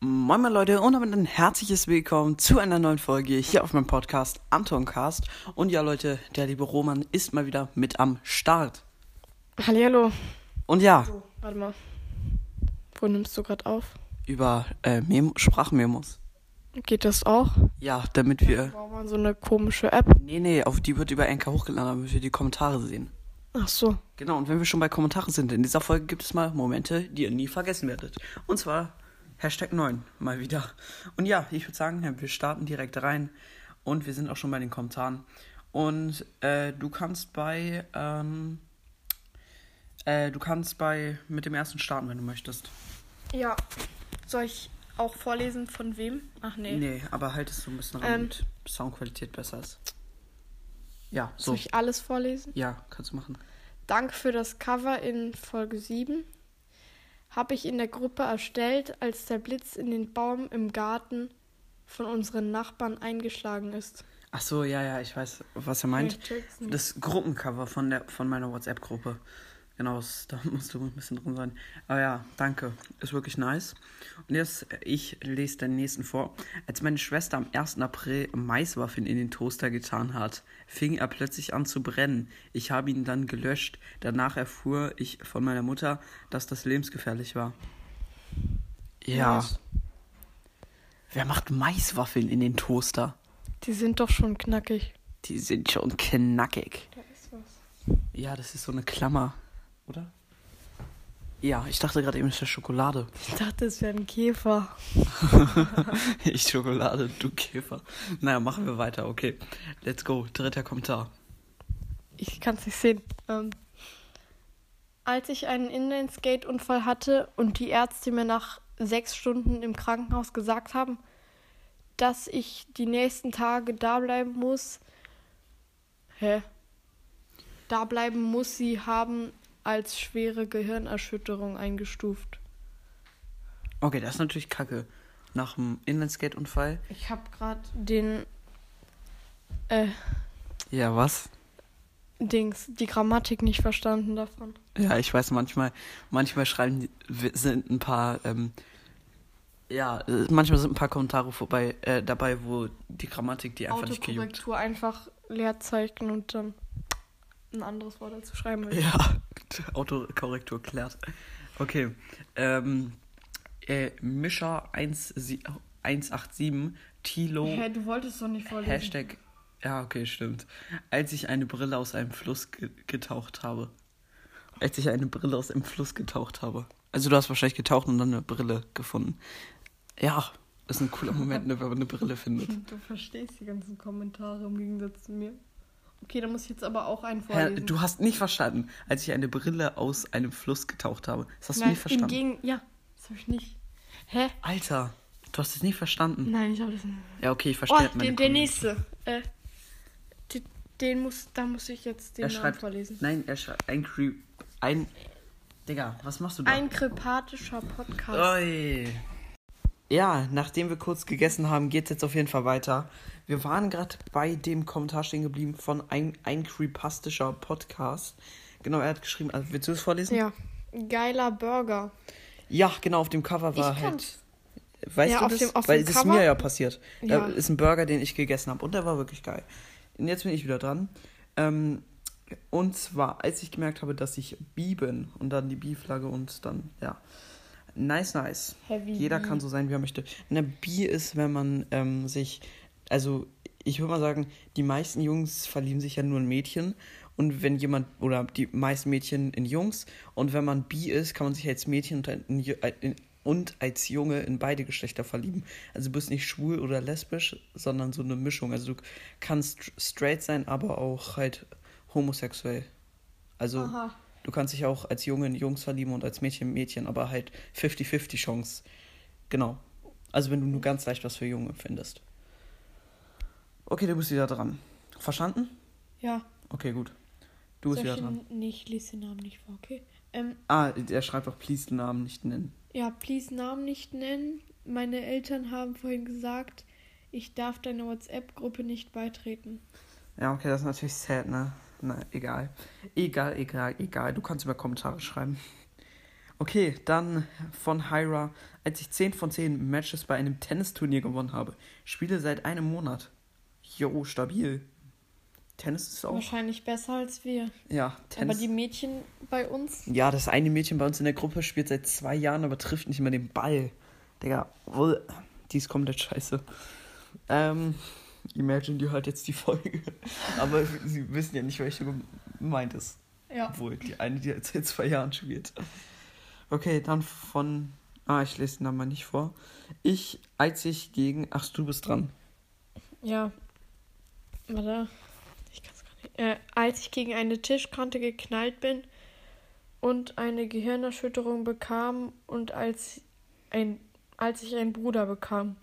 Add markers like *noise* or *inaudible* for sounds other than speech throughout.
Moin moin Leute und damit ein herzliches Willkommen zu einer neuen Folge hier auf meinem Podcast Antoncast. Und ja Leute, der liebe Roman ist mal wieder mit am Start. Hallihallo. Und ja, So, warte mal. Wo nimmst du gerade auf? über äh, Memo Sprachmemos. Geht das auch? Ja, damit wir... Braucht man so eine komische App? Nee, nee, auf die wird über Anchor hochgeladen, damit wir die Kommentare sehen. Ach so. Genau, und wenn wir schon bei Kommentaren sind, in dieser Folge gibt es mal Momente, die ihr nie vergessen werdet. Und zwar Hashtag 9 mal wieder. Und ja, ich würde sagen, wir starten direkt rein. Und wir sind auch schon bei den Kommentaren. Und äh, du kannst bei, ähm, äh, du kannst bei, mit dem ersten starten, wenn du möchtest. Ja. Soll ich auch vorlesen von wem? Ach nee. Nee, aber halt es so ein bisschen ran, Ähm. damit Soundqualität besser ist. Ja, so. Soll ich alles vorlesen? Ja, kannst du machen. Danke für das Cover in Folge 7. Habe ich in der Gruppe erstellt, als der Blitz in den Baum im Garten von unseren Nachbarn eingeschlagen ist. Ach so, ja, ja, ich weiß, was er meint. Das Gruppencover von, der, von meiner WhatsApp-Gruppe. Genau, *laughs* da musst du ein bisschen drin sein. Aber ja, danke. Ist wirklich nice. Und jetzt, ich lese den nächsten vor. Als meine Schwester am 1. April Maiswaffeln in den Toaster getan hat, fing er plötzlich an zu brennen. Ich habe ihn dann gelöscht. Danach erfuhr ich von meiner Mutter, dass das lebensgefährlich war. Ja. Nice. Wer macht Maiswaffeln in den Toaster? Die sind doch schon knackig. Die sind schon knackig. Da ist was. Ja, das ist so eine Klammer, oder? Ja, ich dachte gerade eben, es wäre Schokolade. *laughs* Ich dachte, es wäre ein Käfer. *laughs* ich Schokolade, du Käfer. Naja, machen wir weiter, okay. Let's go. Dritter Kommentar. Ich kann es nicht sehen. Ähm, als ich einen Inline-Skate-Unfall hatte und die Ärzte mir nach sechs Stunden im Krankenhaus gesagt haben, dass ich die nächsten Tage da bleiben muss. Hä? Da bleiben muss, sie haben als schwere Gehirnerschütterung eingestuft. Okay, das ist natürlich kacke. Nach dem Inlineskate-Unfall. Ich habe gerade den äh, Ja, was? Dings, die Grammatik nicht verstanden davon. Ja, ich weiß manchmal, manchmal schreiben, sind ein paar, ähm, ja, äh, manchmal sind ein paar Kommentare vorbei, äh, dabei, wo die Grammatik die einfach nicht gejuckt. Einfach Leerzeichen und dann ein anderes Wort dazu schreiben will. Ja, Autokorrektur klärt. Okay. Ähm, äh, Mischer 1, 187 Tilo Hä, du wolltest doch nicht vorlesen. Hashtag. Ja, okay, stimmt. Als ich eine Brille aus einem Fluss ge getaucht habe. Als ich eine Brille aus einem Fluss getaucht habe. Also du hast wahrscheinlich getaucht und dann eine Brille gefunden. Ja, ist ein cooler Moment, ne, wenn man eine Brille findet. Du verstehst die ganzen Kommentare im Gegensatz zu mir. Okay, dann muss ich jetzt aber auch einen vorlesen. du hast nicht verstanden, als ich eine Brille aus einem Fluss getaucht habe. Das hast du Nein, nicht verstanden. Im Gegen ja, das habe ich nicht. Hä? Alter, du hast es nicht verstanden. Nein, ich habe das nicht. Ja, okay, ich Oh, verstehe meine den, der nächste. Äh, die, den muss, da muss ich jetzt den Er Namen schreibt, vorlesen. nein, er schreibt ein Cre ein Digga, was machst du da? Ein krepathischer Podcast. Oi. Ja, nachdem wir kurz gegessen haben, geht's jetzt auf jeden Fall weiter. Wir waren gerade bei dem Kommentar stehen geblieben von ein, ein creepastischer Podcast. Genau, er hat geschrieben, also, willst du es vorlesen? Ja. Geiler Burger. Ja, genau, auf dem Cover war Ich halt. Weißt Ja, du auf das? dem- auf Weil das ist mir ja passiert. Ja. Da ist ein Burger, den ich gegessen habe und der war wirklich geil. Und jetzt bin ich wieder dran. Ähm, und zwar, als ich gemerkt habe, dass ich Bi bin und dann die Bi-Flagge und dann, ja. Nice, nice. Heavy Jeder kann so sein, wie er möchte. Eine Bi ist, wenn man ähm, sich, also ich würde mal sagen, die meisten Jungs verlieben sich ja nur in Mädchen. Und wenn jemand, oder die meisten Mädchen in Jungs, und wenn man bi ist, kann man sich als Mädchen und, ein, in, und als Junge in beide Geschlechter verlieben. Also du bist nicht schwul oder lesbisch, sondern so eine Mischung. Also du kannst straight sein, aber auch halt homosexuell. Also Aha. Du kannst dich auch als Junge in Jungs verlieben und als Mädchen in Mädchen, aber halt 50-50 Chance. Genau. Also wenn du nur ganz leicht was für Junge findest. Okay, du bist wieder dran. Verstanden? Ja. Okay, gut. Du bist wieder ich dran. nicht, lies den Namen nicht vor, okay? Ähm, Ah, der schreibt auch, please den Namen nicht nennen. ja, please Namen nicht nennen. Meine Eltern haben vorhin gesagt, ich darf deiner WhatsApp-Gruppe nicht beitreten. Ja, okay, das ist natürlich sad, ne? Na, egal. Egal, egal, egal. Du kannst über Kommentare schreiben. Okay, dann von Hyra. Als ich 10 von 10 Matches bei einem Tennisturnier gewonnen habe, spiele seit einem Monat. Jo, stabil. Tennis ist auch. Wahrscheinlich besser als wir. Ja, Tennis. Aber die Mädchen bei uns. Ja, das eine Mädchen bei uns in der Gruppe spielt seit zwei Jahren, aber trifft nicht mehr den Ball. Digga, die ist komplett scheiße. Ähm, Imagine, die hört jetzt die Folge. *laughs* Aber sie wissen ja nicht, welche gemeint ist. Ja. Obwohl, die eine, die jetzt seit zwei Jahren spielt. Okay, dann von. Ah, ich lese den Namen mal nicht vor. Ich, als ich gegen. Ach, du bist dran. Ja. Warte. Ich kann's gar nicht. Äh, als ich gegen eine Tischkante geknallt bin und eine Gehirnerschütterung bekam und als ein als ich einen Bruder bekam.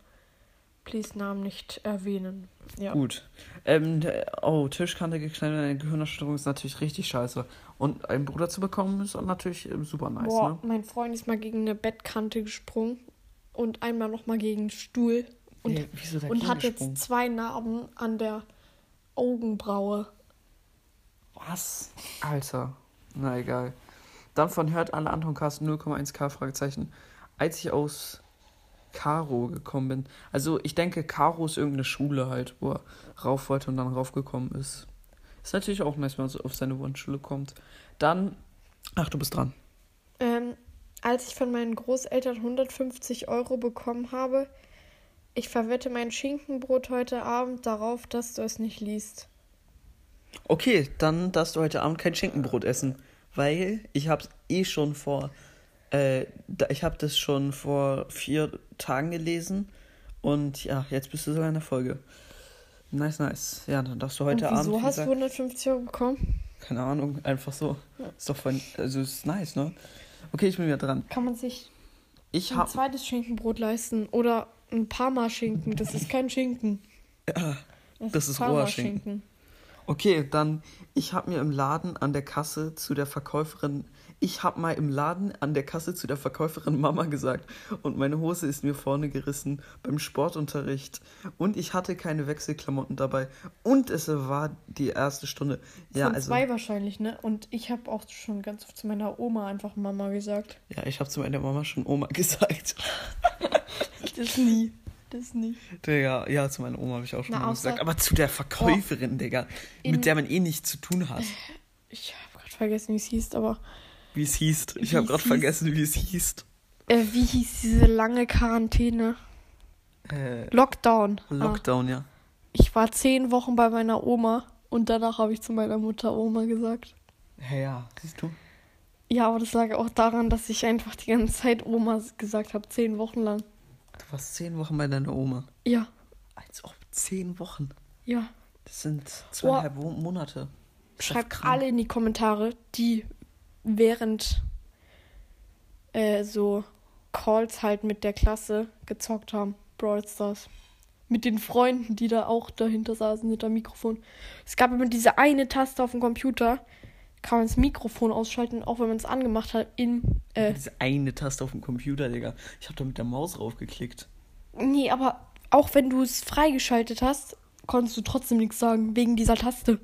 Please Namen nicht erwähnen. Ja. Gut. Ähm, oh, Tischkante geknallt und eine Gehirnerschütterung ist natürlich richtig scheiße. Und einen Bruder zu bekommen ist auch natürlich äh, super nice, Boah, ne? mein Freund ist mal gegen eine Bettkante gesprungen und einmal noch mal gegen einen Stuhl und, wieso und hat gesprungen? jetzt zwei Narben an der Augenbraue. Was? Alter. Na egal. Dann von hört alle Anton Carsten 0,1k Fragezeichen. Als ich aus Karo gekommen bin. Also ich denke, Karo ist irgendeine Schule halt, wo er rauf wollte und dann raufgekommen ist. Ist natürlich auch nice, wenn man so auf seine Wunschschule kommt. Dann. Ach, du bist dran. Ähm, als ich von meinen Großeltern 150 Euro bekommen habe, ich verwette mein Schinkenbrot heute Abend darauf, dass du es nicht liest. Okay, dann darfst du heute Abend kein Schinkenbrot essen. Weil ich hab's eh schon vor. Äh, da, ich habe das schon vor vier Tagen gelesen. Und ja, jetzt bist du sogar in der Folge. Nice, nice. Ja, dann darfst du heute und wieso Abend. wie hast du gesagt- 150 Euro bekommen? Keine Ahnung, einfach so. Ist doch voll. Also ist nice, ne? Okay, ich bin wieder dran. Kann man sich Ich ein hab. zweites Schinkenbrot leisten oder ein Parma-Schinken. Das ist kein Schinken. Ja, Das ist roher Parma-Schinken. Okay, dann, ich habe mir im Laden an der Kasse zu der Verkäuferin, ich habe mal im Laden an der Kasse zu der Verkäuferin Mama gesagt und meine Hose ist mir vorne gerissen beim Sportunterricht und ich hatte keine Wechselklamotten dabei und es war die erste Stunde. Ja, Von also, zwei wahrscheinlich, ne? Und ich habe auch schon ganz oft zu meiner Oma einfach Mama gesagt. ja, ich habe zu meiner Mama schon Oma *laughs* gesagt. Das nie. Das nie. Digga, ja, zu meiner Oma habe ich auch schon Na, außer- gesagt, aber zu der Verkäuferin, Digga, In- mit der man eh nichts zu tun hat. *laughs* Ich habe gerade vergessen, wie es hieß, aber. Wie es hieß. Ich habe gerade vergessen, wie es hieß. Äh, wie hieß diese lange Quarantäne? Äh, Lockdown. Ah. Lockdown, ja. Ich war zehn Wochen bei meiner Oma und danach habe ich zu meiner Mutter Oma gesagt. Ja, ja, siehst du? Ja, aber das lag auch daran, dass ich einfach die ganze Zeit Oma gesagt habe, zehn Wochen lang. Du warst zehn Wochen bei deiner Oma. Ja, Als ob zehn Wochen. ja. Das sind zweieinhalb Wo- Monate. Schreibt alle in die Kommentare, die während äh, so Calls halt mit der Klasse gezockt haben. Brawl Stars. Mit den Freunden, die da auch dahinter saßen, hinter Mikrofon. Es gab immer diese eine Taste auf dem Computer, kann man das Mikrofon ausschalten, auch wenn man es angemacht hat, in. Äh, Diese eine Taste auf dem Computer, Digga. Ich habe da mit der Maus raufgeklickt. nee, aber auch wenn du es freigeschaltet hast, konntest du trotzdem nichts sagen, wegen dieser Taste.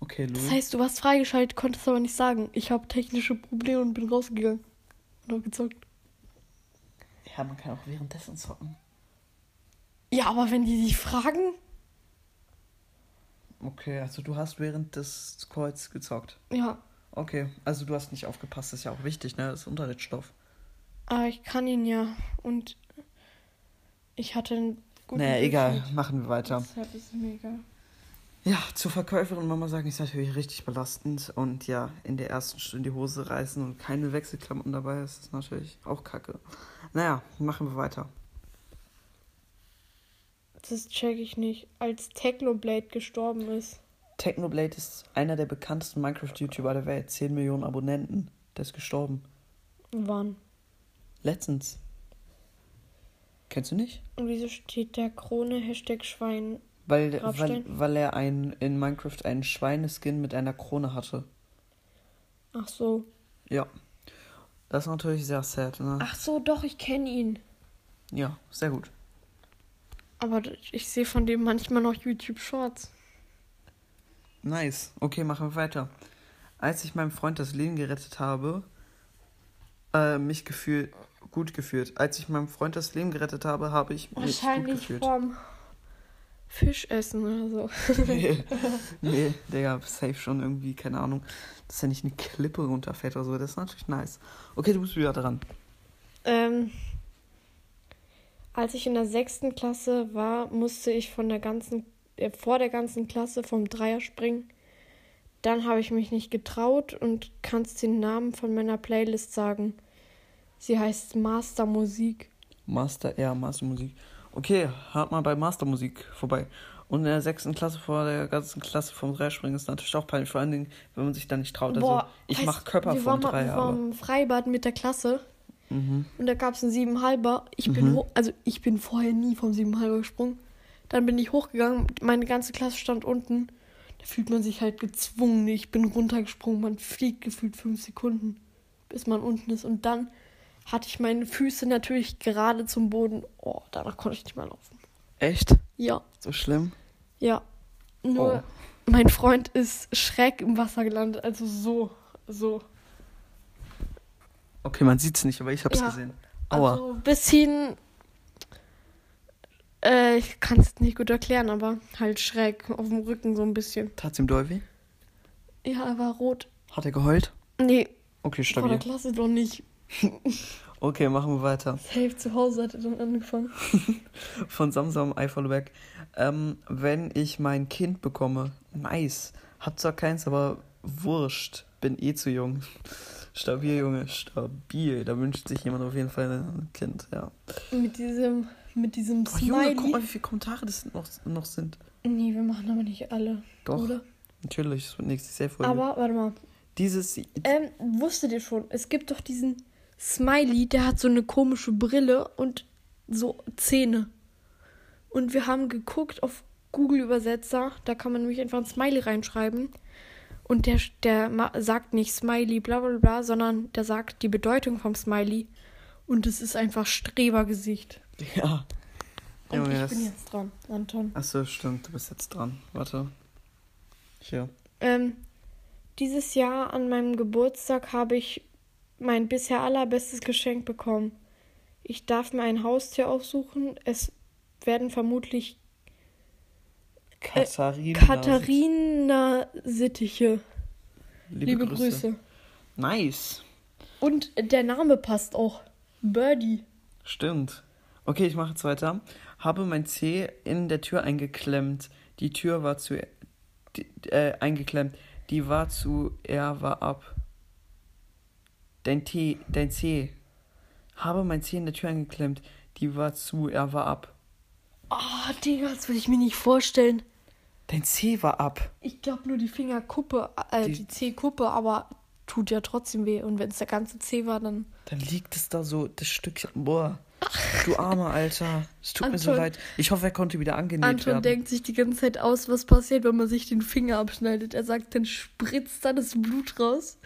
Okay, Das Lul. heißt, du warst freigeschaltet, konntest aber nicht sagen. Ich habe technische Probleme und bin rausgegangen. Und hab gezockt. Ja, man kann auch währenddessen zocken. Ja, aber wenn die dich fragen. Okay, also du hast während des Calls gezockt. Ja, Okay, also du hast nicht aufgepasst, das ist ja auch wichtig, ne? Das ist Unterrichtsstoff. aber ich kann ihn ja. Und ich hatte einen guten Naja, egal, machen wir weiter. Deshalb ist es mir egal. Ja, zur Verkäuferin Mama sagen ist natürlich richtig belastend. Und ja, in der ersten Stunde die Hose reißen und keine Wechselklamotten dabei ist, ist natürlich auch kacke. Naja, machen wir weiter. Das check ich nicht. Als Technoblade gestorben ist. Technoblade ist einer der bekanntesten Minecraft-YouTuber der Welt. 10 Millionen Abonnenten. Der ist gestorben. Wann? Letztens. Kennst du nicht? Und wieso steht der Krone Hashtag Schwein? Weil, weil, weil er ein, in Minecraft einen Schweineskin mit einer Krone hatte. Ach so. Ja. Das ist natürlich sehr sad, ne? Ach so, doch, ich kenne ihn. Ja, sehr gut. Aber ich sehe von dem manchmal noch YouTube Shorts. Nice. Okay, machen wir weiter. Als ich meinem Freund das Leben gerettet habe, äh, mich gefühlt gut gefühlt. Als ich meinem Freund das Leben gerettet habe, habe ich mich gut Wahrscheinlich gefühlt. vom Fischessen oder so. *laughs* nee, *laughs* nee, Digga, safe schon irgendwie, keine Ahnung, dass er nicht eine Klippe runterfällt oder so. Das ist natürlich nice. Okay, du bist wieder dran. Ähm, als ich in der sechsten Klasse war, musste ich von der ganzen, äh, vor der ganzen Klasse vom Dreier springen. Dann habe ich mich nicht getraut und kannst den Namen von meiner Playlist sagen. Sie heißt Master Musik. Master R, Mastermusik. Okay, hört mal bei Mastermusik vorbei. Und in der sechsten Klasse vor der ganzen Klasse vom Dreispringen ist natürlich auch peinlich, vor allen Dingen, wenn man sich da nicht traut. Also Boah, ich weißt, mache Körper vom Dreier, Wir waren im Freibad mit der Klasse Mhm. und da gab es einen Siebenhalber. Ich bin Mhm. hoch, also ich bin vorher nie vom Siebenhalber gesprungen. Dann bin ich hochgegangen, meine ganze Klasse stand unten. Da fühlt man sich halt gezwungen. Ich bin runtergesprungen, man fliegt gefühlt fünf Sekunden, bis man unten ist. Und dann hatte ich meine Füße natürlich gerade zum Boden. Oh, danach konnte ich nicht mehr laufen. Echt? Ja, So schlimm? ja. Nur Oh. mein Freund ist schräg im Wasser gelandet, also so, so. Okay, man sieht's nicht, aber ich hab's Ja. gesehen. Aua. Also ein bisschen. Äh, ich kann es nicht gut erklären, aber halt schräg auf dem Rücken so ein bisschen. Tat's ihm doll weh? Ja, er war rot. Hat er geheult? Nee, Okay, vor der stabil. Klasse doch nicht. *laughs* Okay, machen wir weiter. Safe zu Hause hat er dann angefangen. *laughs* Von Samsam I follow back. Ähm, wenn ich mein Kind bekomme, nice. Hab zwar keins, aber wurscht. Bin eh zu jung. Stabil, Junge, stabil. Da wünscht sich jemand auf jeden Fall ein Kind, ja. Mit diesem, mit diesem Oh, Junge, guck Smiley. mal, wie viele Kommentare das noch, noch sind. nee, wir machen aber nicht alle. Doch, Oder? natürlich, das wird nächste Safe-Folge. Aber, warte mal. Dieses, Ähm, wusstet ihr schon, es gibt doch diesen Smiley, der hat so eine komische Brille und so Zähne. Und wir haben geguckt auf Google-Übersetzer, da kann man nämlich einfach ein Smiley reinschreiben. Und der, der sagt nicht Smiley, bla bla bla, sondern der sagt die Bedeutung vom Smiley. Und es ist einfach Strebergesicht. ja. Und Junge, ich das- bin jetzt dran, Anton. Achso, stimmt, du bist jetzt dran. Warte. Hier. Ähm, dieses Jahr an meinem Geburtstag habe ich mein bisher allerbestes Geschenk bekommen. Ich darf mir ein Haustier aussuchen. Es werden vermutlich Katharina. Katharina Sittiche. Liebe, Grüße. Nice. Und der Name passt auch. Birdie. Stimmt. Okay, ich mache jetzt weiter. Habe mein Zeh in der Tür eingeklemmt. Die Tür war zu. Die, äh, eingeklemmt. Die war zu. Er war ab. Dein Tee, dein Zeh. Habe mein Zeh in der Tür eingeklemmt. Die war zu. Er war ab. Oh, Digga, das will ich mir nicht vorstellen. Dein Zeh war ab. Ich glaube nur die Fingerkuppe, äh, Die- die, Zehkuppe, aber tut ja trotzdem weh. Und wenn es der ganze Zeh war, dann. Dann liegt es da so, das Stückchen. Boah. Du armer Alter. Es tut mir so Anton- leid. Ich hoffe, er konnte wieder angenäht Anton werden. denkt sich die ganze Zeit aus, was passiert, wenn man sich den Finger abschneidet. Er sagt, dann spritzt da das Blut raus.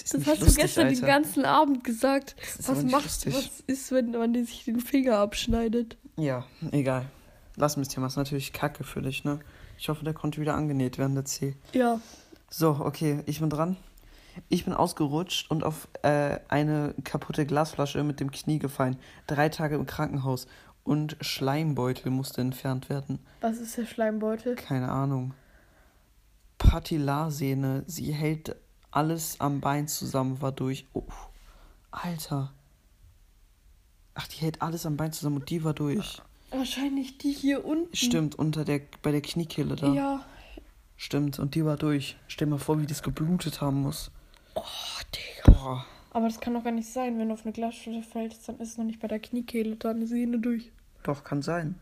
Das Das hast du lustig, gestern den Alter. ganzen Abend gesagt. Was macht, lustig. was ist, wenn man sich den Finger abschneidet? Ja, egal. Lass mich Thema. Ist natürlich kacke für dich, ne? Ich hoffe, der konnte wieder angenäht werden, der C. Ja. So, okay, ich bin dran. Ich bin ausgerutscht und auf äh, eine kaputte Glasflasche mit dem Knie gefallen. Drei Tage im Krankenhaus. Und Schleimbeutel musste entfernt werden. Was ist der Schleimbeutel? Keine Ahnung. Patellarsehne. Sie hält alles am Bein zusammen, war durch. Oh, Alter. Ach, die hält alles am Bein zusammen und die war durch. Wahrscheinlich die hier unten. Stimmt, unter der, bei der Kniekehle da. Ja. Stimmt, und die war durch. Stell mal vor, wie das geblutet haben muss. Oh, Digga. Boah. Aber das kann doch gar nicht sein. Wenn du auf eine Glasflasche fällst, dann ist es noch nicht bei der Kniekehle da eine Sehne durch. Doch, kann sein.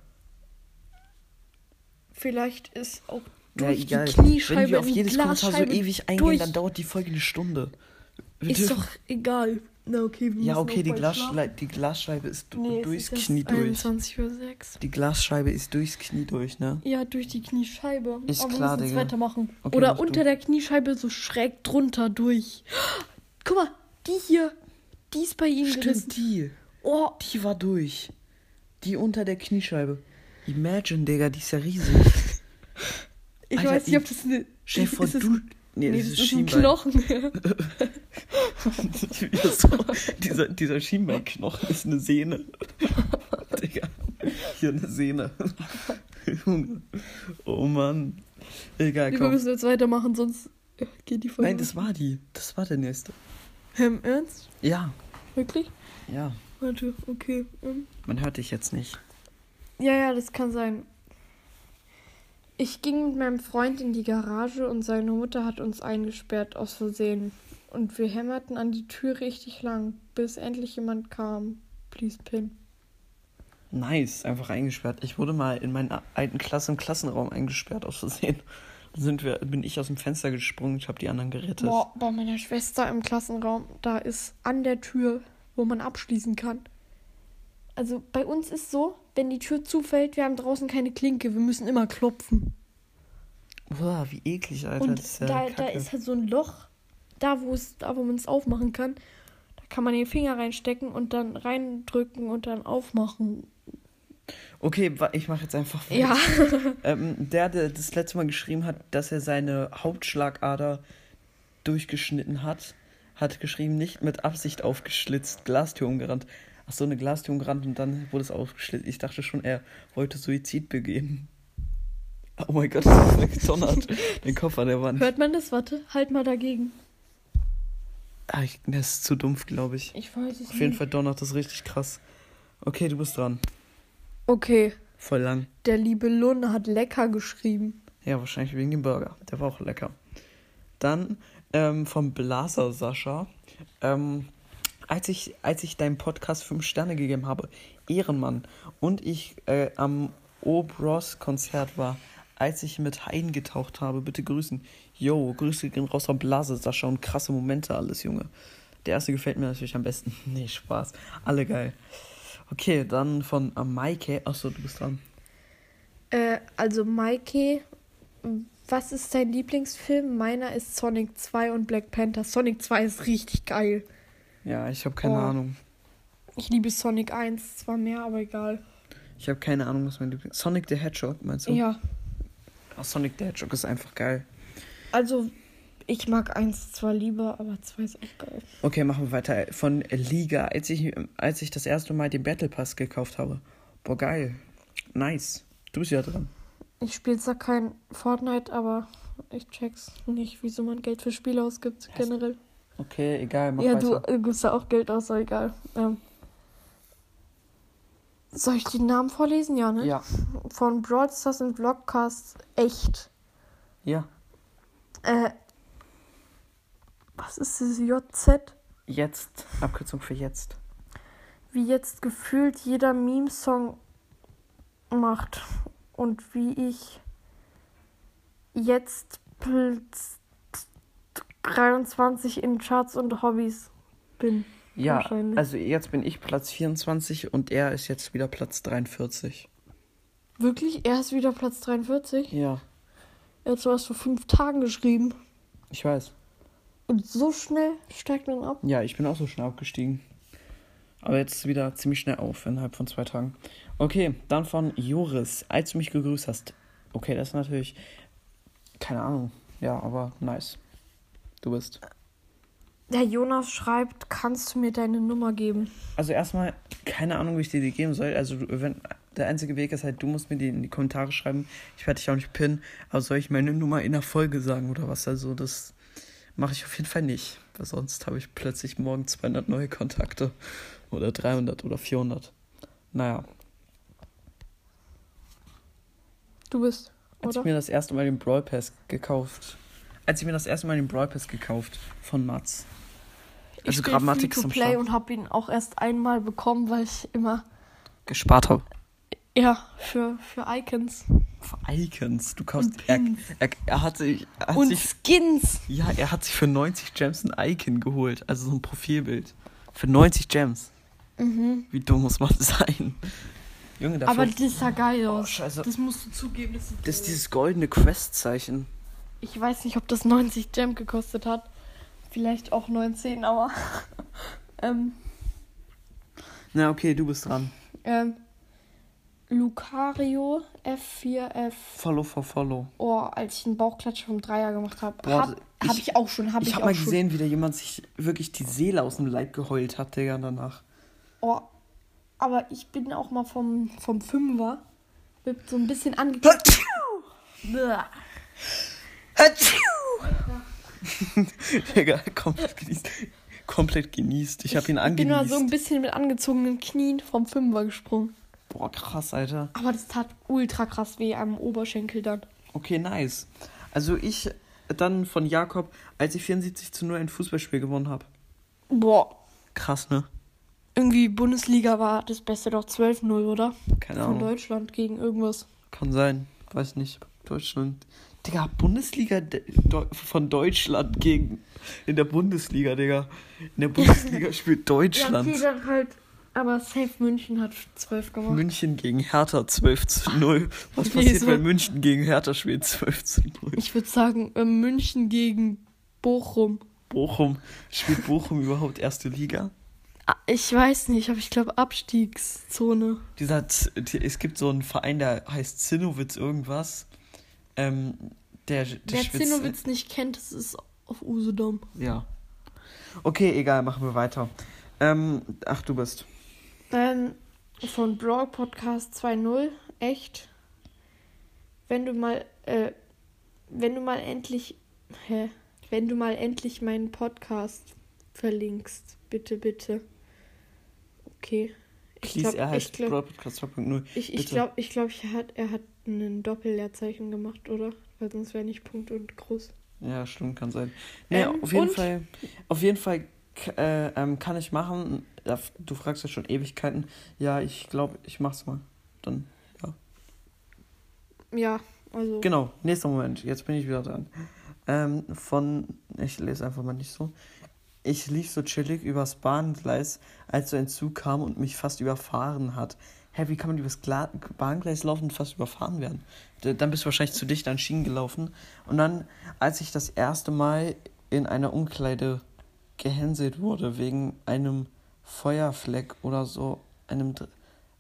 Vielleicht ist auch Ja, durch egal. die Kniescheibe Wenn wir auf jedes Kommentar so ewig eingehen, durch. dann dauert die Folge eine Stunde. Wir Ist doch egal. Na okay, wir ja, okay, die, schlafen. die Glasscheibe ist Nee, durchs ist Knie durch. 21 Uhr 6. Die Glasscheibe ist durchs Knie durch, ne? Ja, durch die Kniescheibe. Ist Aber klar, wir Digga. weitermachen. Okay, Oder mach du. unter der Kniescheibe so schräg drunter durch. Guck mal, die hier, die ist bei Ihnen gerissen. Stimmt, die. Oh, Die war durch. Die unter der Kniescheibe. Imagine, Digga, die ist ja riesig. Ich Alter, weiß nicht, ob das eine... Stell dir vor, ist du, Nee, Nee, das, *laughs* das ist ist ein. Knochen. So, dieser, dieser Schienbeinknochen ist eine Sehne. *laughs* Digga. Hier eine Sehne. *laughs* Oh Mann. Egal, Wir komm. müssen jetzt weitermachen, sonst geht die Folge. Nein, das war die. Das war der nächste. Im Ernst? Ja. Wirklich? Ja. Warte, okay. ähm. Man hört dich jetzt nicht. Ja, ja, das kann sein. Ich ging mit meinem Freund in die Garage und seine Mutter hat uns eingesperrt aus Versehen. Und wir hämmerten an die Tür richtig lang, bis endlich jemand kam. Please pin. Nice, einfach eingesperrt. Ich wurde mal in meiner alten Klasse im Klassenraum eingesperrt aus Versehen. Dann sind wir, bin ich aus dem Fenster gesprungen, ich habe die anderen gerettet. Boah, bei meiner Schwester im Klassenraum, da ist an der Tür, wo man abschließen kann. Also bei uns ist so, wenn die Tür zufällt, wir haben draußen keine Klinke, wir müssen immer klopfen. Boah, wie eklig, Alter. Und das ist ja da, da Kacke. ist halt so ein Loch, da wo es, da wo man es aufmachen kann. Da kann man den Finger reinstecken und dann reindrücken und dann aufmachen. Okay, ich mache jetzt einfach. Ja. *laughs* Ähm, der, der das letzte Mal geschrieben hat, dass er seine Hauptschlagader durchgeschnitten hat, hat geschrieben, nicht mit Absicht aufgeschlitzt, Glastür umgerannt. Ach so, eine Glastür umgerannt und dann wurde es aufgeschlitzt. Ich dachte schon, er wollte Suizid begehen. Oh mein Gott, das ist gedonnert. Den Kopf an der Wand. Hört man das? Warte, halt mal dagegen. Ah, ich, das ist zu dumpf, glaube ich. Ich weiß es Auf jeden nicht. Fall donnert das richtig krass. Okay, du bist dran. Okay, Voll lang. der liebe Lun hat lecker geschrieben. Ja, wahrscheinlich wegen dem Burger. Der war auch lecker. Dann ähm, vom Blaser Sascha. Ähm, als, ich, als ich deinem Podcast 5 Sterne gegeben habe, Ehrenmann, und ich äh, am Obros-Konzert war, als ich mit Hein getaucht habe, bitte grüßen. Yo, Grüße gehen raus vom Blaser Sascha und krasse Momente alles, Junge. Der erste gefällt mir natürlich am besten. *laughs* nee, Spaß. Alle geil. Okay, dann von äh, Maike. Achso, du bist dran. Äh, also Maike, was ist dein Lieblingsfilm? Meiner ist Sonic 2 und Black Panther. Sonic 2 ist richtig geil. Ja, ich habe keine Oh. Ahnung. Ich liebe Sonic 1, zwar mehr, aber egal. Ich habe keine Ahnung, was mein Lieblings... Sonic the Hedgehog, meinst du? Ja, Oh, Sonic the Hedgehog ist einfach geil. also ich mag 1 zwar lieber, aber 2 ist auch geil. Okay, machen wir weiter. Von Liga, als ich, als ich das erste Mal den Battle Pass gekauft habe. Boah, geil. Nice. Du bist ja dran. Ich spiele zwar kein Fortnite, aber ich check's nicht, wieso man Geld für Spiele ausgibt, generell. Okay, egal, mach ja, du weiter. äh, gibst ja auch Geld aus, aber egal. Ähm, soll ich den Namen vorlesen? Ja, ne? Ja. Von Broadstars und Vlogcast echt. Ja. Äh, was ist das JZ? Jetzt. Abkürzung für jetzt. Wie jetzt gefühlt jeder Meme-Song macht. Und wie ich jetzt 23 in Charts und Hobbys bin. Ja, also jetzt bin ich Platz 24 und er ist jetzt wieder Platz 43. Wirklich? Er ist wieder Platz 43? Ja, Er hat sowas vor fünf Tagen geschrieben. ich weiß. Und so schnell steigt man ab. Ja, ich bin auch so schnell abgestiegen. Aber jetzt wieder ziemlich schnell auf, innerhalb von zwei Tagen. Okay, dann von Joris, als du mich gegrüßt hast. Okay, das ist natürlich. Keine Ahnung. Ja, aber nice. Du bist. Der Jonas schreibt, kannst du mir deine Nummer geben? Also erstmal, keine Ahnung, wie ich dir die geben soll. Also du- wenn der einzige Weg ist halt, du musst mir die in die Kommentare schreiben. Ich werde dich auch nicht pinnen. Aber soll ich meine Nummer in der Folge sagen oder was? Also das mache ich auf jeden Fall nicht. Weil sonst habe ich plötzlich morgen 200 neue Kontakte. Oder 300 oder 400. Naja. Du bist, Als ich oder? mir das erste Mal den Brawl Pass gekauft. Als ich mir das erste Mal den Brawl Pass gekauft von Mats. Ich Also spiel Grammatik Free to zum Play und habe ihn auch erst einmal bekommen, weil ich immer Gespart habe. ja für für Icons Für Icons. Du kaufst. Und Er, er, er hat sich. Er hat und sich Skins. Ja, er hat sich für 90 Gems ein Icon geholt. Also so ein Profilbild. Für 90 Gems. Mhm. Wie dumm muss man *laughs* sein? Junge, dafür. Aber das sah geil oh, aus. scheiße. Das musst du zugeben. Das, Das ist dieses goldene Quest-Zeichen. Ich weiß nicht, ob das 90 Gem gekostet hat. Vielleicht auch 19, aber *laughs* ähm, Na, okay, du bist dran. ähm, Lucario F4F. Follow for follow. Oh, als ich einen Bauchklatscher vom Dreier gemacht habe. Hab Habe ich, auch schon, habe ich, Ich habe mal schon. gesehen, wie da jemand sich wirklich die Seele aus dem Leib geheult hat, Digga, danach. Oh, aber ich bin auch mal vom, vom Fünfer mit so ein bisschen angekackt. *laughs* Digga, komplett genießt. Komplett genießt. Ich habe ihn Ich bin mal angenießt. so ein bisschen mit angezogenen Knien vom Fünfer gesprungen. Boah, krass, Alter. Aber das tat ultra krass weh am Oberschenkel dann. Okay, nice. Also ich dann von Jakob, als ich 74 zu 0 ein Fußballspiel gewonnen habe. Boah. Krass, ne? Irgendwie Bundesliga war das Beste doch 12-0, oder? Keine Von Ahnung. Deutschland gegen irgendwas. Kann sein. Weiß nicht. Deutschland. Digga, Bundesliga von Deutschland gegen. In der Bundesliga, Digga. In der Bundesliga *laughs* spielt Deutschland. Ja, okay, halt. Aber Safe München hat 12 gemacht. München gegen Hertha 12 zu 0. Was Nee, *laughs* passiert, wenn München gegen Hertha spielt 12 zu 0? Ich würde sagen, äh, München gegen Bochum. Bochum. Spielt Bochum *laughs* überhaupt erste Liga? Ah, Ich weiß nicht, aber ich glaube Abstiegszone. Dieser, es gibt so einen Verein, der heißt Zinnowitz irgendwas. Ähm, der, der Wer schwitzt- Zinnowitz nicht kennt, das ist auf Usedom. Ja. Okay, egal, machen wir weiter. Ähm, ach, du bist. Ähm, von Brawl Podcast 2.0, echt. Wenn du mal, äh, wenn du mal endlich, hä? Wenn du mal endlich meinen Podcast verlinkst, bitte, bitte. Okay. Ich Please, glaube, er ich heißt glaube, Broad Podcast 2.0. ich, ich glaube, ich glaube, er hat, er hat ein Doppelleerzeichen gemacht, oder? Weil sonst wäre nicht Punkt und groß. Ja, stimmt, kann sein. Nee, Ähm, auf jeden und? Fall, auf jeden Fall äh, ähm, kann ich machen. Du fragst ja schon Ewigkeiten. Ja, ich glaube, ich mach's mal. Dann, ja. Ja, also. Genau, nächster Moment. Jetzt bin ich wieder dran. Ähm, von, ich lese einfach mal nicht so. Ich lief so chillig übers Bahngleis, als so ein Zug kam und mich fast überfahren hat. Hä, wie kann man übers Gla Bahngleis laufen und fast überfahren werden? Dann bist du wahrscheinlich zu dicht an Schienen gelaufen. Und dann, als ich das erste Mal in einer Umkleide gehänselt wurde, wegen einem Feuerfleck oder so, einem,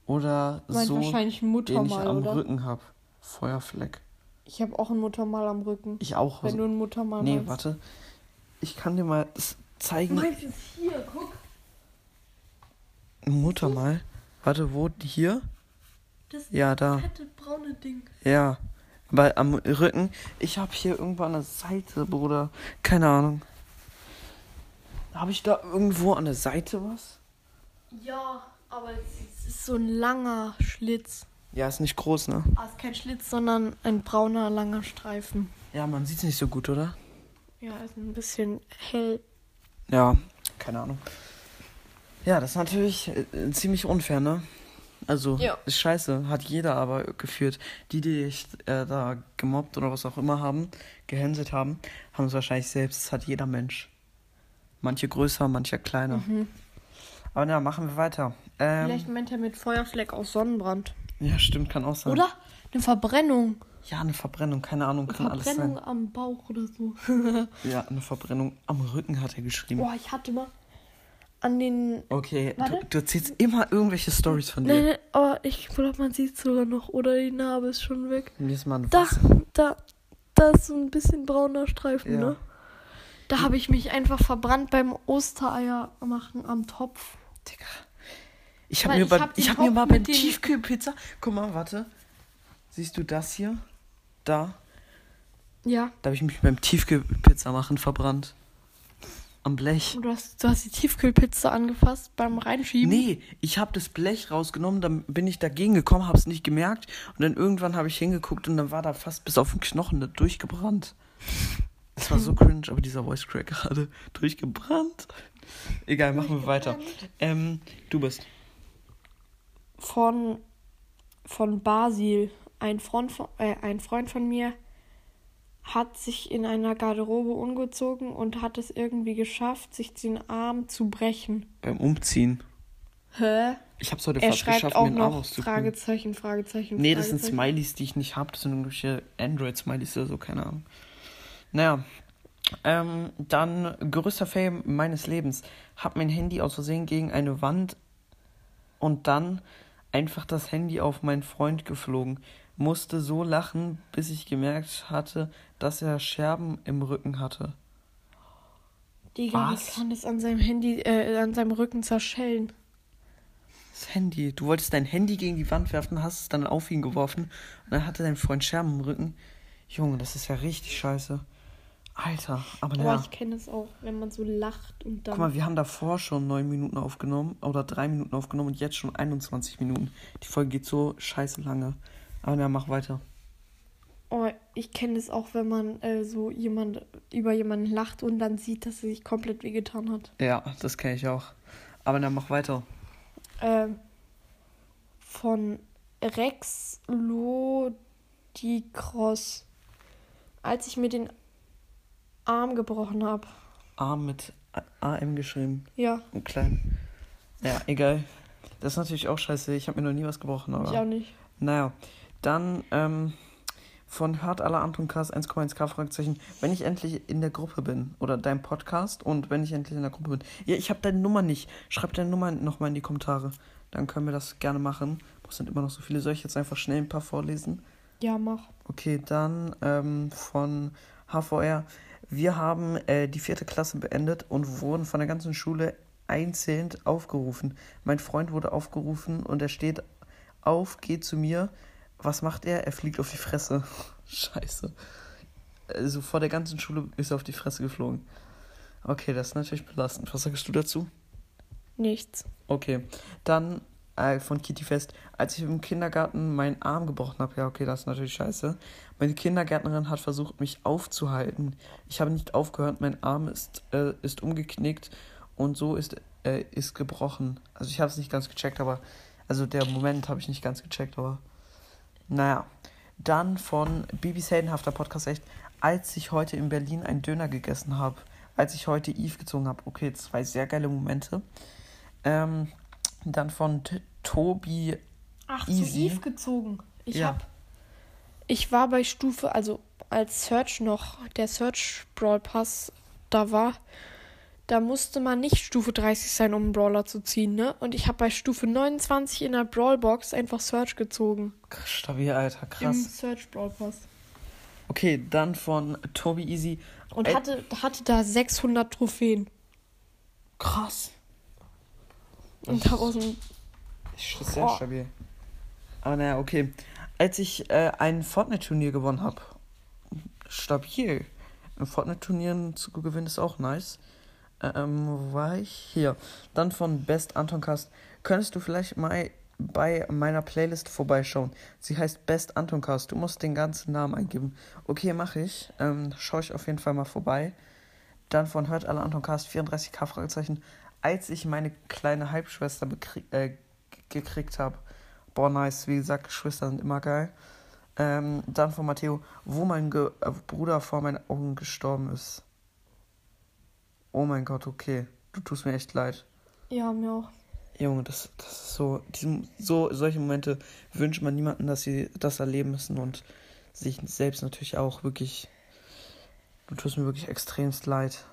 oder Meint so, wahrscheinlich ein den ich Muttermal, am oder? Rücken hab. Feuerfleck. Ich habe auch ein Muttermal am Rücken. Ich auch. Wenn du ein Muttermal nee, meinst. warte. Ich kann dir mal zeigen. Meins ist hier, guck. Mutter mal. Warte, wo? Hier? Das Ja, da. fette braune Ding. Ja. Aber am Rücken. Ich habe hier irgendwo an der Seite, Bruder. Keine Ahnung. Habe ich da irgendwo an der Seite was? Ja, aber es ist so ein langer Schlitz. Ja, ist nicht groß, ne? Ah, ist kein Schlitz, sondern ein brauner, langer Streifen. Ja, man sieht's nicht so gut, oder? Ja, ist ein bisschen hell. Ja, keine Ahnung. Ja, das ist natürlich äh, ziemlich unfair, ne? Also, Ja. ist scheiße. Hat jeder aber geführt. Die, die dich äh, da gemobbt oder was auch immer haben, gehänselt haben, haben es wahrscheinlich selbst. Das hat jeder Mensch. Manche größer, manche kleiner. Mhm. Aber na, machen wir weiter. Ähm, Vielleicht meint er mit Feuerfleck aus Sonnenbrand. ja, stimmt, kann auch sein. Oder eine Verbrennung. Ja, eine Verbrennung, keine Ahnung, kann alles Verbrennung sein. am Bauch oder so. *laughs* Ja, eine Verbrennung am Rücken hat er geschrieben. Boah, ich hatte mal an den. Okay, du, du erzählst immer irgendwelche Stories von dir. Nein, nein, aber ich glaube, man sieht sogar noch. Oder die Narbe ist schon weg. Mir ist mal ein Da, da, da ist so ein bisschen brauner Streifen, Ja. ne? Da habe ich mich einfach verbrannt beim Ostereier machen am Topf. Digga. Ich habe mir, ich hab ich hab mir mal beim Tiefkühlpizza. Guck mal, warte. Siehst du das hier? Da. Ja, Da habe ich mich beim Tiefkühlpizza machen verbrannt. Am Blech. und du hast, du hast die Tiefkühlpizza angefasst beim Reinschieben. Nee, ich habe das Blech rausgenommen, dann bin ich dagegen gekommen, habe es nicht gemerkt und dann irgendwann habe ich hingeguckt und dann war da fast bis auf den Knochen da durchgebrannt. Das war so cringe, aber dieser Voice Crack gerade durchgebrannt. Egal, machen wir weiter. Ähm, du bist. Von, von Basil. Ein Freund von, äh, ein Freund von mir hat sich in einer Garderobe umgezogen und hat es irgendwie geschafft, sich den Arm zu brechen. Beim Umziehen. Hä? Ich habe es heute Er fast schreibt geschafft, auch mir den Arm noch auszukriegen. Fragezeichen, Fragezeichen, Nee, das sind. Smileys, die ich nicht habe. Das sind irgendwelche Android-Smileys oder so, keine Ahnung. Naja, ähm, dann größter Fail meines Lebens. Hab mein Handy aus Versehen gegen eine Wand und dann einfach das Handy auf meinen Freund geflogen. Musste so lachen, bis ich gemerkt hatte, dass er Scherben im Rücken hatte. Digga, Was? ich kann das an seinem Handy, äh, an seinem Rücken zerschellen. Das Handy. Du wolltest dein Handy gegen die Wand werfen, hast es dann auf ihn geworfen und dann hatte dein Freund Scherben im Rücken. Junge, das ist ja richtig scheiße. Alter, aber Aber naja. ich kenne es auch, wenn man so lacht und dann. Guck mal, wir haben davor schon neun Minuten aufgenommen oder drei Minuten aufgenommen und jetzt schon 21 Minuten. Die Folge geht so scheiße lange. Aber na, mach weiter. Oh, ich kenne es auch, wenn man äh, so jemand über jemanden lacht und dann sieht, dass er sich komplett wehgetan hat. Ja, das kenne ich auch. Aber na, mach weiter. Ähm, von Rex Lodicross. Als ich mir den Arm gebrochen habe. A mit AM geschrieben. Ja, Und klein. Ja, egal. Das ist natürlich auch scheiße. Ich habe mir noch nie was gebrochen, aber. ich auch nicht. Naja, dann ähm, von Hört aller Anton Cast 1,1k Fragezeichen, wenn ich endlich in der Gruppe bin oder dein Podcast und wenn ich endlich in der Gruppe bin. Ja, ich habe deine Nummer nicht. Schreib deine Nummer nochmal in die Kommentare. Dann können wir das gerne machen. Es sind immer noch so viele. Soll ich jetzt einfach schnell ein paar vorlesen? Ja, mach. Okay, dann ähm, von HVR. Wir haben äh, die vierte Klasse beendet und wurden von der ganzen Schule einzeln aufgerufen. Mein Freund wurde aufgerufen und er steht auf, geht zu mir. Was macht er? Er fliegt auf die Fresse. *laughs* Scheiße. Also vor der ganzen Schule ist er auf die Fresse geflogen. Okay, das ist natürlich belastend. Was sagst du dazu? Nichts. Okay, dann äh, von Kitty Fest. Als ich im Kindergarten meinen Arm gebrochen habe, ja, okay, das ist natürlich scheiße. Meine Kindergärtnerin hat versucht, mich aufzuhalten. Ich habe nicht aufgehört, mein Arm ist, äh, ist umgeknickt und so ist, äh, ist gebrochen. Also ich habe es nicht ganz gecheckt, aber, also der Moment habe ich nicht ganz gecheckt, aber, naja. Dann von Bibis Heldenhafter Podcast echt, als ich heute in Berlin einen Döner gegessen habe, als ich heute Eve gezogen habe. Okay, zwei sehr geile Momente. Ähm, dann von T Tobi. Ach, Easy. zu Eve gezogen. Ich Ja. hab. Ich war bei Stufe, also als Search noch, der Search Brawl Pass da war, da musste man nicht Stufe 30 sein, um einen Brawler zu ziehen, ne? Und ich habe bei Stufe 29 in der Brawl Box einfach Search gezogen. Stabil, Alter, Im krass. Search Brawl Pass. Okay, dann von Tobi Easy. Und hatte, hatte da 600 Trophäen. Krass. Und daraus ein. Das ist sehr stabil. Aber naja, okay. Als ich äh, ein Fortnite-Turnier gewonnen habe, stabil. Ein Fortnite-Turnier zu gewinnen ist auch nice. Ähm, wo war ich? Hier. Dann von Best Anton Cast. Könntest du vielleicht mal bei meiner Playlist vorbeischauen? Sie heißt Best Anton Cast. Du musst den ganzen Namen eingeben. Okay, mache ich. Ähm, schau ich auf jeden Fall mal vorbei. Dann von Hört alle Anton Cast 34k Fragezeichen. Als ich meine kleine Halbschwester äh, gekriegt habe. Boah, nice. Wie gesagt, Geschwister sind immer geil. Ähm, dann von Matteo, wo mein Ge äh, Bruder vor meinen Augen gestorben ist. Oh mein Gott, okay. Du tust mir echt leid. Ja, mir auch. Junge, das, das ist so, diesem, so, solche Momente wünscht man niemanden, dass sie das erleben müssen und sich selbst natürlich auch wirklich. Du tust mir wirklich extremst leid,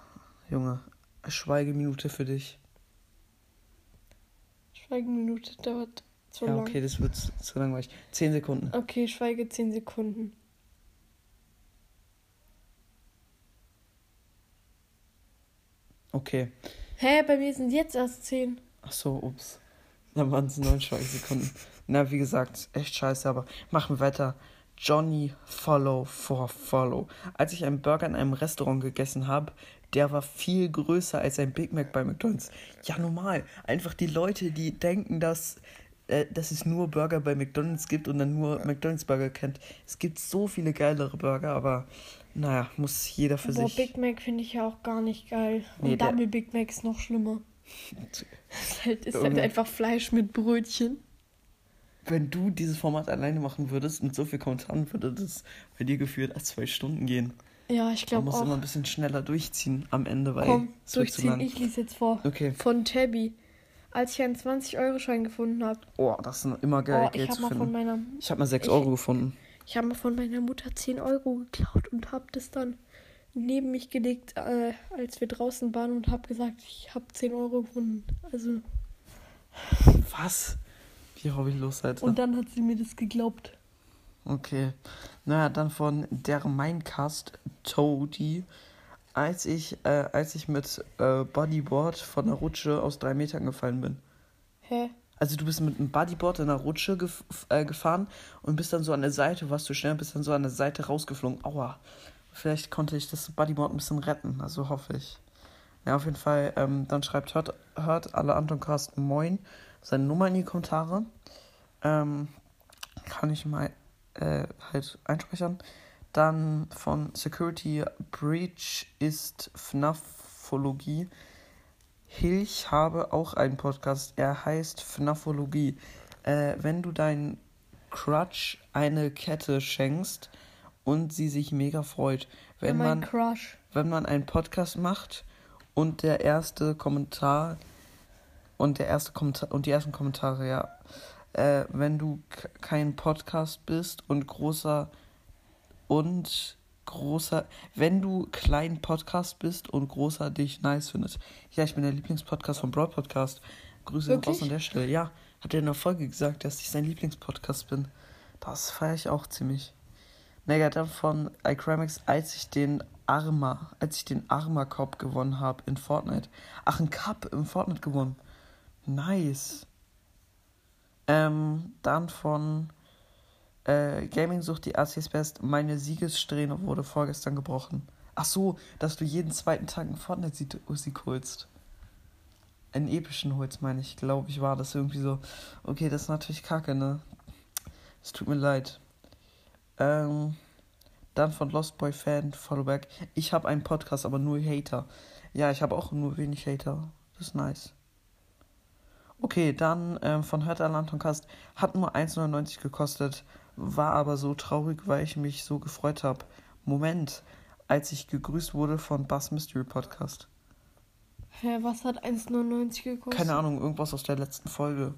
Junge. Schweigeminute für dich. Schweigeminute dauert zu ja, lang. okay, das wird zu, langweilig. Zehn Sekunden. Okay, schweige 10 Sekunden. Okay. Hä, bei mir sind jetzt erst 10. Ach so, ups. Dann waren es neun Schweigesekunden. *laughs* Na, wie gesagt, echt scheiße, aber machen wir weiter. Johnny Follow for Follow. Als ich einen Burger in einem Restaurant gegessen habe, der war viel größer als ein Big Mac bei McDonald's. Ja, normal. Einfach die Leute, die denken, dass, äh, dass es nur Burger bei McDonald's gibt und dann nur McDonald's Burger kennt. Es gibt so viele geilere Burger, aber naja, muss jeder für Boah, sich. Big Mac finde ich ja auch gar nicht geil. Nee, Und der- Double Big Mac ist noch schlimmer. *laughs* Ist halt, ist halt Junge. einfach Fleisch mit Brötchen. Wenn du dieses Format alleine machen würdest mit so viel Kommentaren, würde das bei dir gefühlt als zwei Stunden gehen. Ja, ich Man glaube muss auch. immer ein bisschen schneller durchziehen am Ende, weil Komm, durchziehen. Ich lese jetzt vor. Okay. Von Tabby. Als ich einen 20-Euro-Schein gefunden habe. Oh, das ist immer geil, Oh, ich habe mal von meiner Ich habe mal 6 ich- Euro gefunden. Ich habe von meiner Mutter 10 Euro geklaut und habe das dann neben mich gelegt, äh, als wir draußen waren und habe gesagt, ich habe 10 Euro gefunden. Also, Was? Wie hobbylos seid ihr? und dann hat sie mir das geglaubt. Okay. Naja, dann von der Minecast Toady. als ich, äh, als ich mit äh, Bodyboard von einer Rutsche aus drei Metern gefallen bin. Hä? Also du bist mit einem Bodyboard in einer Rutsche gef äh, gefahren und bist dann so an der Seite, warst du schnell, bist dann so an der Seite rausgeflogen. Aua. Vielleicht konnte ich das Bodyboard ein bisschen retten, also hoffe ich. Ja, auf jeden Fall, ähm, dann schreibt, hört, hört alle Anton Carsten Moin seine Nummer in die Kommentare. Ähm, kann ich mal äh, halt einspeichern. Dann von Security Breach ist FNAFologie. Ich habe auch einen Podcast. Er heißt FNAFologie. Äh, wenn du deinen Crutch eine Kette schenkst und sie sich mega freut, wenn man Crush. wenn man einen Podcast macht und der erste Kommentar und der erste Kommentar und die ersten Kommentare, ja. Äh, wenn du kein Podcast bist und großer und großer, wenn du klein Podcast bist und großer dich nice findet. Ja, ich bin der Lieblingspodcast vom Broad Podcast. Grüße raus Wirklich? an der Stelle. Ja, hat er in der Folge gesagt, dass ich sein Lieblingspodcast bin. Das feiere ich auch ziemlich. Mega dann von iCramix, als ich den Arma, als ich den Arma Cup gewonnen habe in Fortnite. Ach, ein Cup im Fortnite gewonnen. Nice. Ähm, dann von äh, Gaming sucht die ACs Best. Meine Siegessträhne wurde vorgestern gebrochen. Ach so, dass du jeden zweiten Tag einen Fortnite-Sieg holst. Einen epischen holst, meine ich, glaube ich, war das irgendwie so. Okay, das ist natürlich kacke, ne? Es tut mir leid. Ähm, dann von Lost Boy Fan, Followback. Ich habe einen Podcast, aber nur Hater. Ja, ich habe auch nur wenig Hater. Das ist nice. Okay, dann ähm, von Hört Antoncast. Hat nur 1,99 gekostet. War aber so traurig, weil ich mich so gefreut habe. Moment, als ich gegrüßt wurde von Bass Mystery Podcast. Hä, was hat 1,99 gekostet? Keine Ahnung, irgendwas aus der letzten Folge.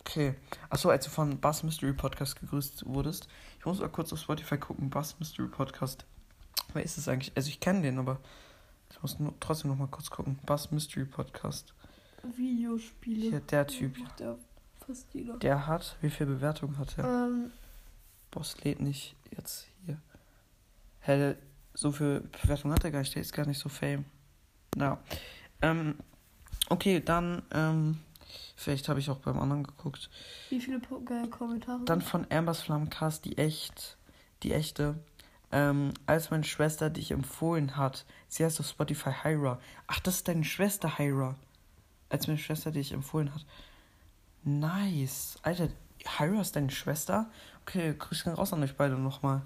Okay. Achso, als du von Bass Mystery Podcast gegrüßt wurdest. Ich muss mal kurz auf Spotify gucken. Bass Mystery Podcast. Wer ist es eigentlich? Also ich kenne den, aber ich muss nur, trotzdem noch mal kurz gucken. Bass Mystery Podcast. Videospiele. Hier, der Typ. Der fast jeder. Der hat, wie viel Bewertung hat er? Ähm, Boss lädt nicht jetzt hier. Hä, so viel Bewertung hat er gar nicht. Der ist gar nicht so fame. Na. Ähm, okay, dann, ähm, vielleicht habe ich auch beim anderen geguckt. wie viele po äh, Kommentare? Dann von Ambers Flammencast, die echt, die echte. Ähm, als meine Schwester dich empfohlen hat, sie heißt auf Spotify Hyra. Ach, das ist deine Schwester Hyra. Als meine Schwester dich empfohlen hat. Nice. Alter, Hyra ist deine Schwester? Okay, Grüße gehen raus an euch beide nochmal.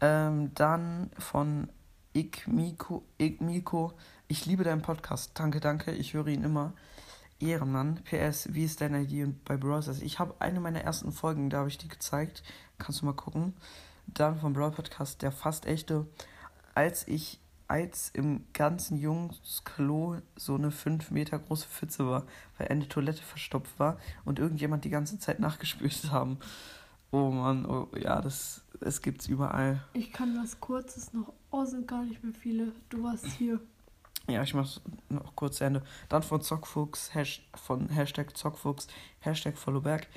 Ähm, dann von Ikmiko, Ikmiko. Ich liebe deinen Podcast. Danke, danke. Ich höre ihn immer. Ehrenmann. PS, wie ist deine Idee bei Browsers? Ich habe eine meiner ersten Folgen, da habe ich die gezeigt. Kannst du mal gucken. Dann vom Brawl Podcast, der fast echte. Als ich, als im ganzen Jungsklo so eine 5 Meter große Pfütze war, weil eine Toilette verstopft war und irgendjemand die ganze Zeit nachgespült haben. Oh Mann, oh, ja, das, das gibt's überall. ich kann was Kurzes noch. Oh, sind gar nicht mehr viele. Du warst hier. Ja, ich mach's noch kurz zu Ende. Dann von Zockfuchs, Hash, von Hashtag Zockfuchs, Hashtag Followback.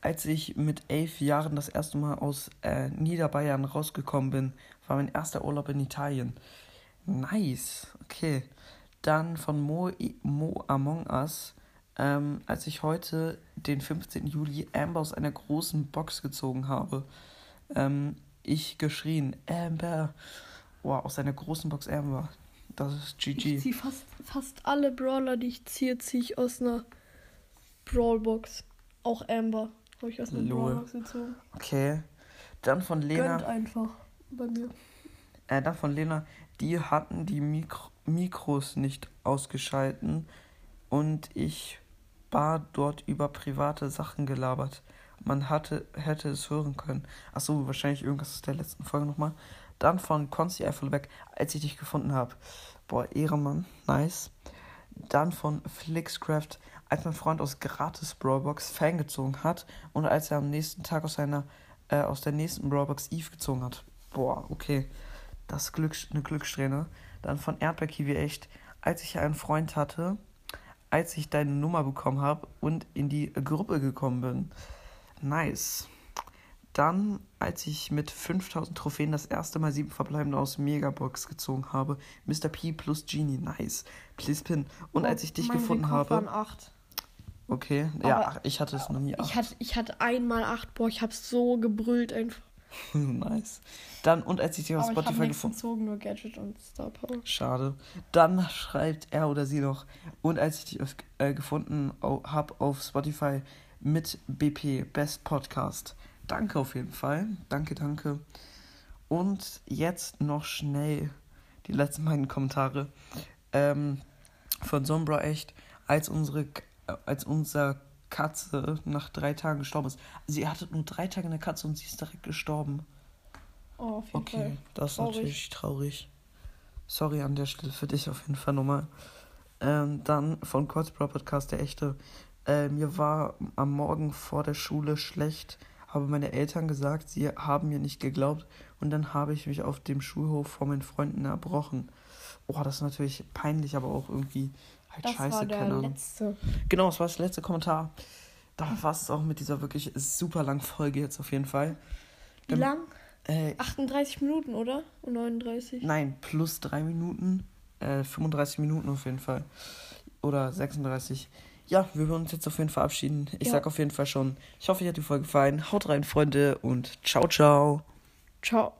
Als ich mit elf Jahren das erste Mal aus äh, Niederbayern rausgekommen bin, war mein erster Urlaub in Italien. Nice, okay. Dann von Mo, Mo Among Us. Ähm, als ich heute, den 15. Juli, Amber aus einer großen Box gezogen habe. Ähm, ich geschrien, Amber. Wow, aus einer großen Box Amber. Das ist GG. Ich ziehe fast, fast alle Brawler, die ich ziehe, ziehe ich aus einer Brawlbox. Auch Amber habe ich aus einer. Brawlbox gezogen. Okay. Dann von Lena. Gönnt einfach bei mir. Äh, dann von Lena. Die hatten die Mikro Mikros nicht ausgeschalten und ich war dort über private Sachen gelabert. Man hatte, hätte es hören können. Achso, wahrscheinlich irgendwas aus der letzten Folge nochmal. Dann von Konsti Eifelbeck, als ich dich gefunden habe. Boah, Ehrenmann, nice. Dann von Flixcraft, als mein Freund aus Gratis Brawlbox Fan gezogen hat und als er am nächsten Tag aus seiner äh, aus der nächsten Brawlbox Eve gezogen hat. Boah, okay. Das ist Glück, eine Glückssträhne. Dann von Erdbeerkiwi echt, als ich einen Freund hatte, als ich deine Nummer bekommen habe und in die Gruppe gekommen bin. Nice. dann, als ich mit 5000 Trophäen das erste Mal sieben Verbleibende aus Megabox gezogen habe. Mr. P plus Genie, nice. Please Pin. Und als ich dich Mein gefunden Rekord habe. Waren acht. Okay, ja, Aber ach, ich hatte es noch nie. Ich acht. hatte, ich hatte einmal acht. Boah, ich habe so gebrüllt einfach. *laughs* nice. Dann, und als ich dich auf Aber ich habe Spotify gefunden gezogen, nur Gadget und Star Power. Schade. Dann schreibt er oder sie noch. Und als ich dich auf, äh, gefunden habe auf Spotify mit BP, Best Podcast. Danke auf jeden Fall. Danke, danke. Und jetzt noch schnell die letzten beiden Kommentare. Ähm, von Sombra echt, als unsere äh, als unser Katze nach drei Tagen gestorben ist. Sie hatte nur drei Tage eine Katze und sie ist direkt gestorben. Oh, auf jeden Okay, Fall. das ist Traurig. natürlich traurig. Sorry an der Stelle für dich auf jeden Fall nochmal. Ähm, dann von Kurzbra Podcast, der echte. Äh, mir war am Morgen vor der Schule schlecht, habe meine Eltern gesagt, sie haben mir nicht geglaubt und dann habe ich mich auf dem Schulhof vor meinen Freunden erbrochen. Oh, das ist natürlich peinlich, aber auch irgendwie halt Das scheiße, war der keine letzte. Genau, das war das letzte Kommentar. Da war es auch mit dieser wirklich super langen Folge jetzt auf jeden Fall. Wie Ähm, lang? Äh, 38 Minuten, oder? 39? Nein, plus drei Minuten. Äh, 35 Minuten auf jeden Fall. Oder 36. Ja, wir würden uns jetzt auf jeden Fall verabschieden. Ich Ja. sag auf jeden Fall schon, ich hoffe, euch hat die Folge gefallen. Haut rein, Freunde, und ciao, ciao. Ciao.